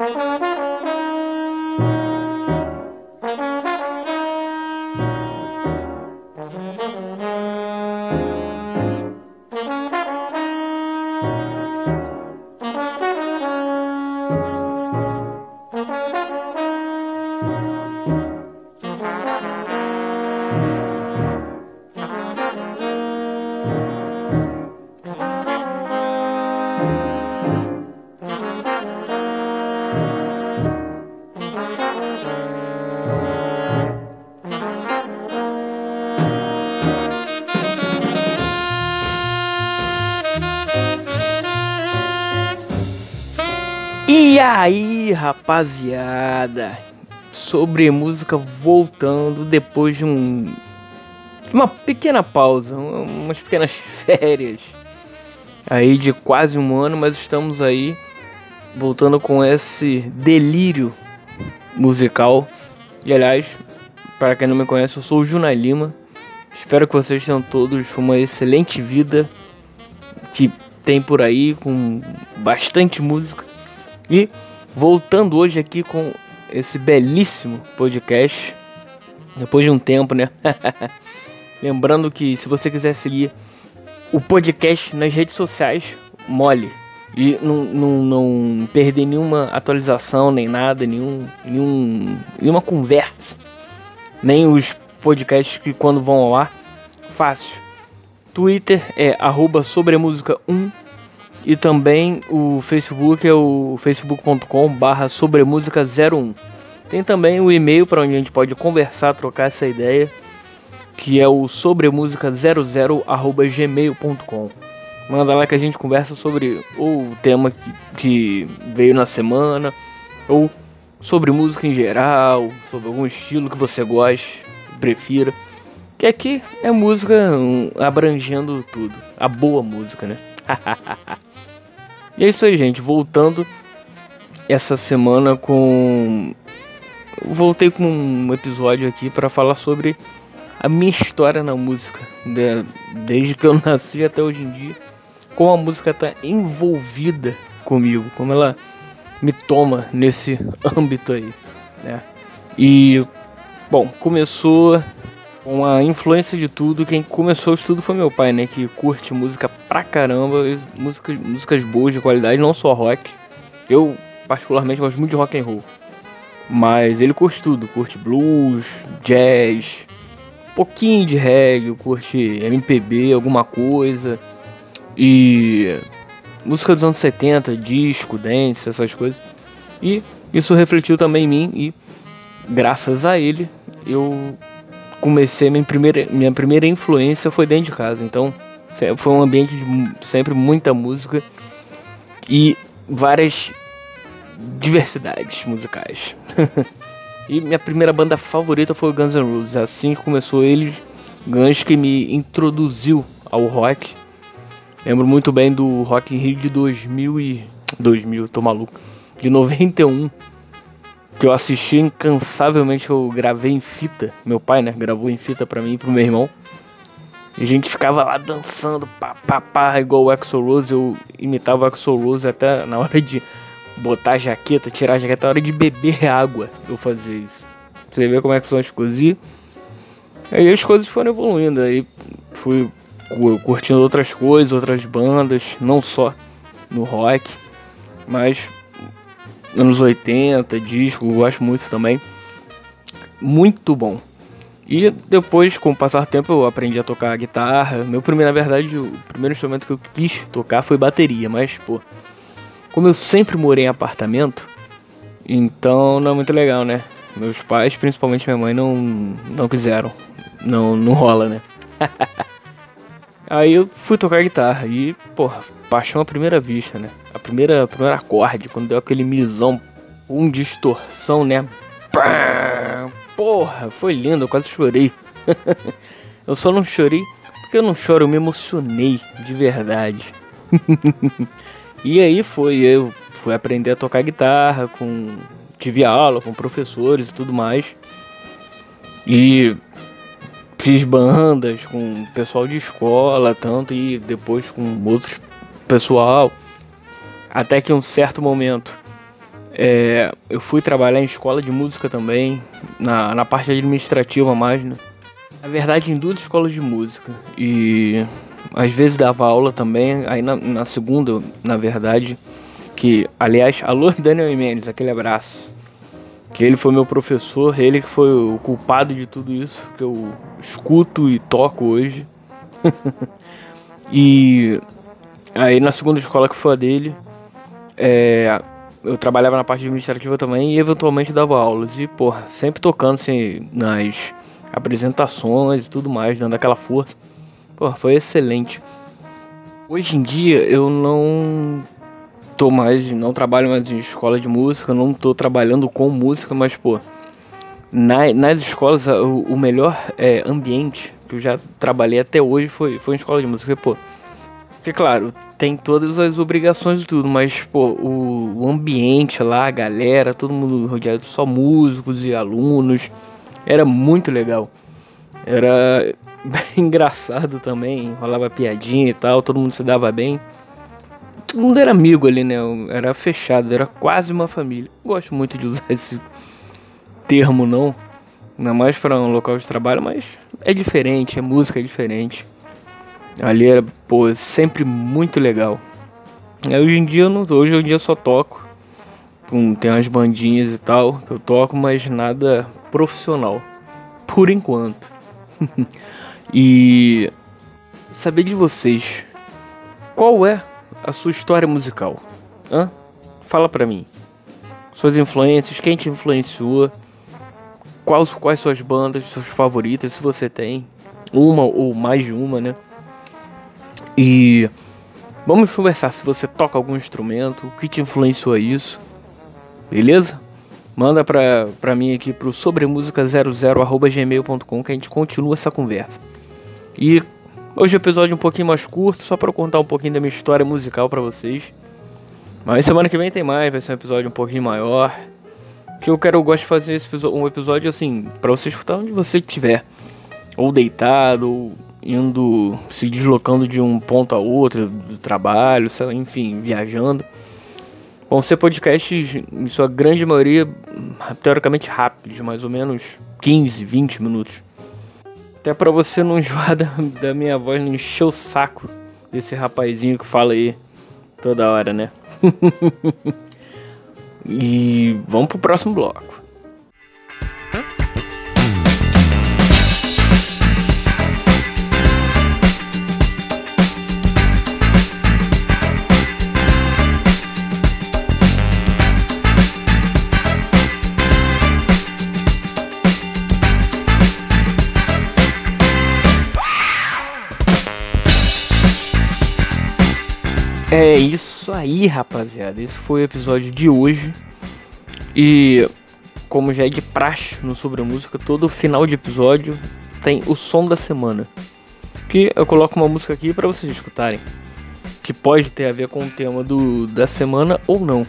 E rapaziada, sobre música voltando depois de um uma pequena pausa, umas pequenas férias aí de quase um ano, mas estamos aí voltando com esse delírio musical. E aliás, para quem não me conhece, eu sou o Juna Lima. Espero que vocês tenham todos uma excelente vida que tem por aí com bastante música e voltando hoje aqui com esse belíssimo podcast, depois de um tempo, né? Lembrando que se você quiser seguir o podcast nas redes sociais, mole. E não, não, não perder nenhuma atualização, nem nada, nenhum, nenhum, nenhuma conversa. Nem os podcasts que quando vão ao ar, fácil. Twitter é arroba sobremusica 1 e também o Facebook é o facebook.com barra sobremusica01. Tem também o e-mail para onde a gente pode conversar, trocar essa ideia, que é o sobremusica00 arroba gmail.com. Manda lá que a gente conversa sobre o tema que, que veio na semana, ou sobre música em geral, sobre algum estilo que você goste, prefira. Que aqui é música um, abrangendo tudo. A boa música, né? E é isso aí, gente. Voltando essa semana com. Voltei com um episódio aqui para falar sobre a minha história na música. Desde que eu nasci até hoje em dia. Como a música tá envolvida comigo. Como ela me toma nesse âmbito aí. Né? E. Bom, começou com a influência de tudo, quem começou o estudo foi meu pai, né? Que curte música pra caramba, música, músicas boas de qualidade, não só rock. Eu, particularmente, gosto muito de rock and roll. Mas ele curte tudo, curte blues, jazz, pouquinho de reggae, curte MPB, alguma coisa. E música dos anos 70, disco, dance, essas coisas. E isso refletiu também em mim e graças a ele eu comecei minha primeira minha primeira influência foi dentro de casa então foi um ambiente de sempre muita música e várias diversidades musicais. E minha primeira banda favorita foi Guns N' Roses assim começou eles Guns que me introduziu ao rock. Lembro muito bem do Rock in Rio de 2000 e 2000 tô maluco de 91 que eu assisti incansavelmente, eu gravei em fita. Meu pai, né, gravou em fita pra mim e pro meu irmão. E a gente ficava lá dançando, pá, pá, pá, igual o Axel Rose. Eu imitava o Axel Rose até na hora de botar a jaqueta, tirar a jaqueta, na hora de beber água. Eu fazia isso. Você vê como é que são as coisas. E aí as coisas foram evoluindo. Aí fui curtindo outras coisas, outras bandas, não só no rock, mas anos 80, disco, gosto muito também. Muito bom. E depois, com o passar do tempo, eu aprendi a tocar guitarra. Meu primeiro, na verdade, o primeiro instrumento que eu quis tocar foi bateria, mas, pô, como eu sempre morei em apartamento, então não é muito legal, né? Meus pais, principalmente minha mãe, não, não quiseram. Não, não rola, né? Aí eu fui tocar guitarra e, porra, paixão à primeira vista, né? A primeira, a primeira acorde, quando deu aquele misão, um distorção, né? Porra, foi lindo, eu quase chorei. eu só não chorei porque eu não choro, eu me emocionei de verdade. e aí foi, eu fui aprender a tocar guitarra com tive aula com professores e tudo mais. E fiz bandas com pessoal de escola, tanto e depois com outros pessoal. Até que um certo momento É, eu fui trabalhar em escola de música também, na, na parte administrativa mais, né? Na verdade, em duas escolas de música. E às vezes dava aula também, aí na, na segunda, na verdade, que, aliás, alô Daniel Mendes, aquele abraço. Que ele foi meu professor, ele que foi o culpado de tudo isso que eu escuto e toco hoje. e aí na segunda escola que foi a dele, é, eu trabalhava na parte administrativa também e eventualmente dava aulas. E, porra, sempre tocando assim, nas apresentações e tudo mais, dando aquela força. Porra, foi excelente. Hoje em dia eu não tô mais, não trabalho mais em escola de música, não tô trabalhando com música, mas, pô, na, nas escolas o, o melhor é, ambiente que eu já trabalhei até hoje foi, foi em escola de música. Porque, pô, porque, claro, tem todas as obrigações e tudo, mas, pô, o, o ambiente lá, a galera, todo mundo rodeado só músicos e alunos, era muito legal. Era engraçado também, rolava piadinha e tal, todo mundo se dava bem. Todo mundo era amigo ali, né? Era fechado, era quase uma família. Gosto muito de usar esse termo, não. Ainda mais para um local de trabalho, mas é diferente, é música é diferente. Ali era, pô, sempre muito legal. Aí, hoje em dia eu não hoje em dia eu só toco. Tem umas bandinhas e tal que eu toco, mas nada profissional. Por enquanto. e saber de vocês. Qual é a sua história musical? Hã? Fala pra mim. Suas influências, quem te influenciou? Quais, quais suas bandas, suas favoritas, se você tem. Uma ou mais de uma, né? E vamos conversar se você toca algum instrumento, o que te influenciou a isso. Beleza? Manda pra, pra mim aqui pro sobremusica00@gmail.com que a gente continua essa conversa. E hoje é um episódio um pouquinho mais curto, só para contar um pouquinho da minha história musical para vocês. Mas semana que vem tem mais, vai ser um episódio um pouquinho maior. Que eu quero, eu gosto de fazer esse um episódio assim, para você escutar onde você estiver. Ou deitado, ou indo, se deslocando de um ponto a outro do trabalho, lá, enfim, viajando. Vão ser podcasts, em sua grande maioria, teoricamente rápidos, mais ou menos 15, 20 minutos. Até para você não enjoar da, da, minha voz, não encher o saco desse rapazinho que fala aí toda hora, né? e vamos pro próximo bloco. Aí, rapaziada. Esse foi o episódio de hoje. E como já é de praxe no Sobre Música, todo final de episódio tem o som da semana. Que eu coloco uma música aqui para vocês escutarem. Que pode ter a ver com o tema do, da semana ou não.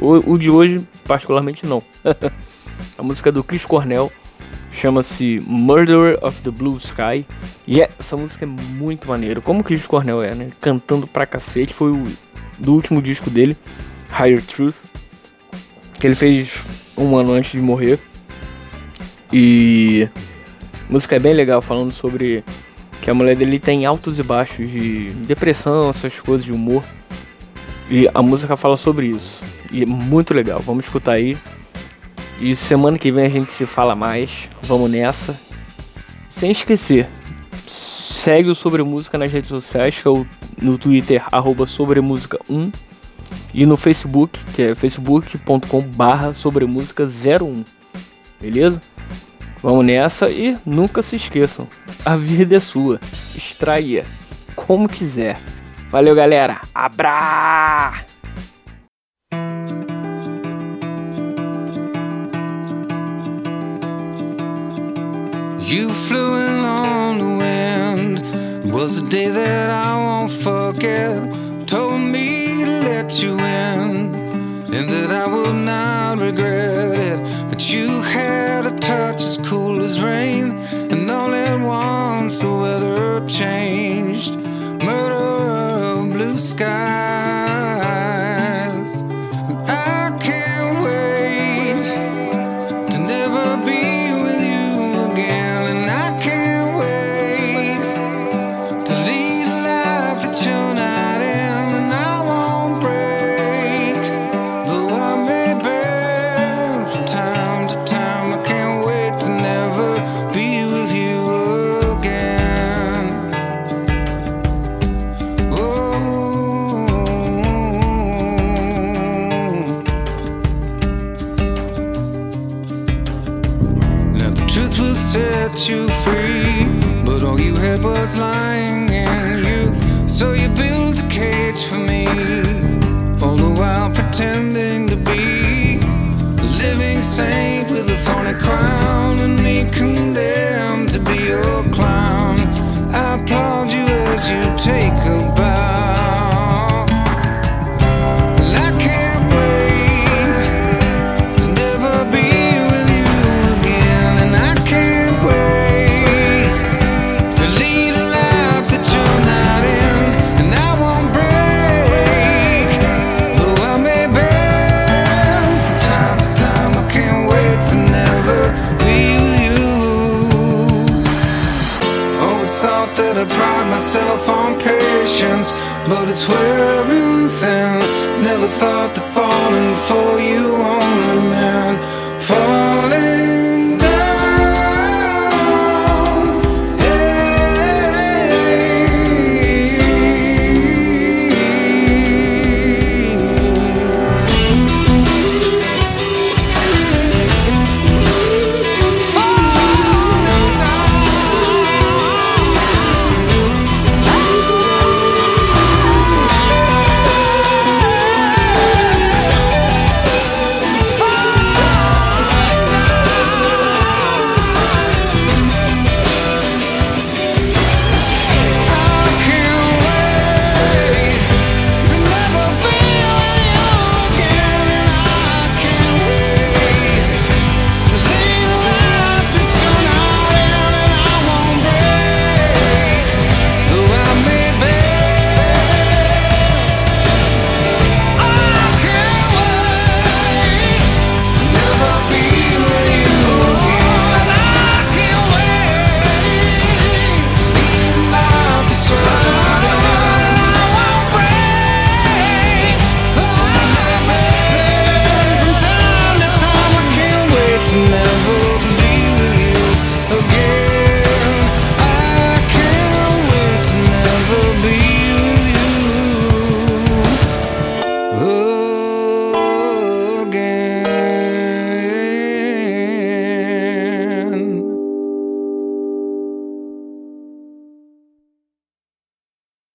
O, o de hoje, particularmente, não. a música do Chris Cornell chama-se Murderer of the Blue Sky. E é, essa música é muito maneira. Como o Chris Cornell é, né? Cantando pra cacete. Foi o do último disco dele, Higher Truth. Que ele fez um ano antes de morrer. E a música é bem legal, falando sobre que a mulher dele tem altos e baixos de depressão, essas coisas de humor. E a música fala sobre isso. E é muito legal. Vamos escutar aí. E semana que vem a gente se fala mais. Vamos nessa. Sem esquecer, segue o Sobre Música nas redes sociais, que é o, no Twitter, arroba sobremusica1. E no Facebook, que é facebook.com barra sobremusica01. Beleza? Vamos nessa e nunca se esqueçam. A vida é sua. Extraia como quiser. Valeu, galera. Abra! You flew Was a day that I won't forget. Told me to let you in, and that I will not regret it. But you had a touch as cool as rain, and all at once the weather changed. Murder of blue skies. tonight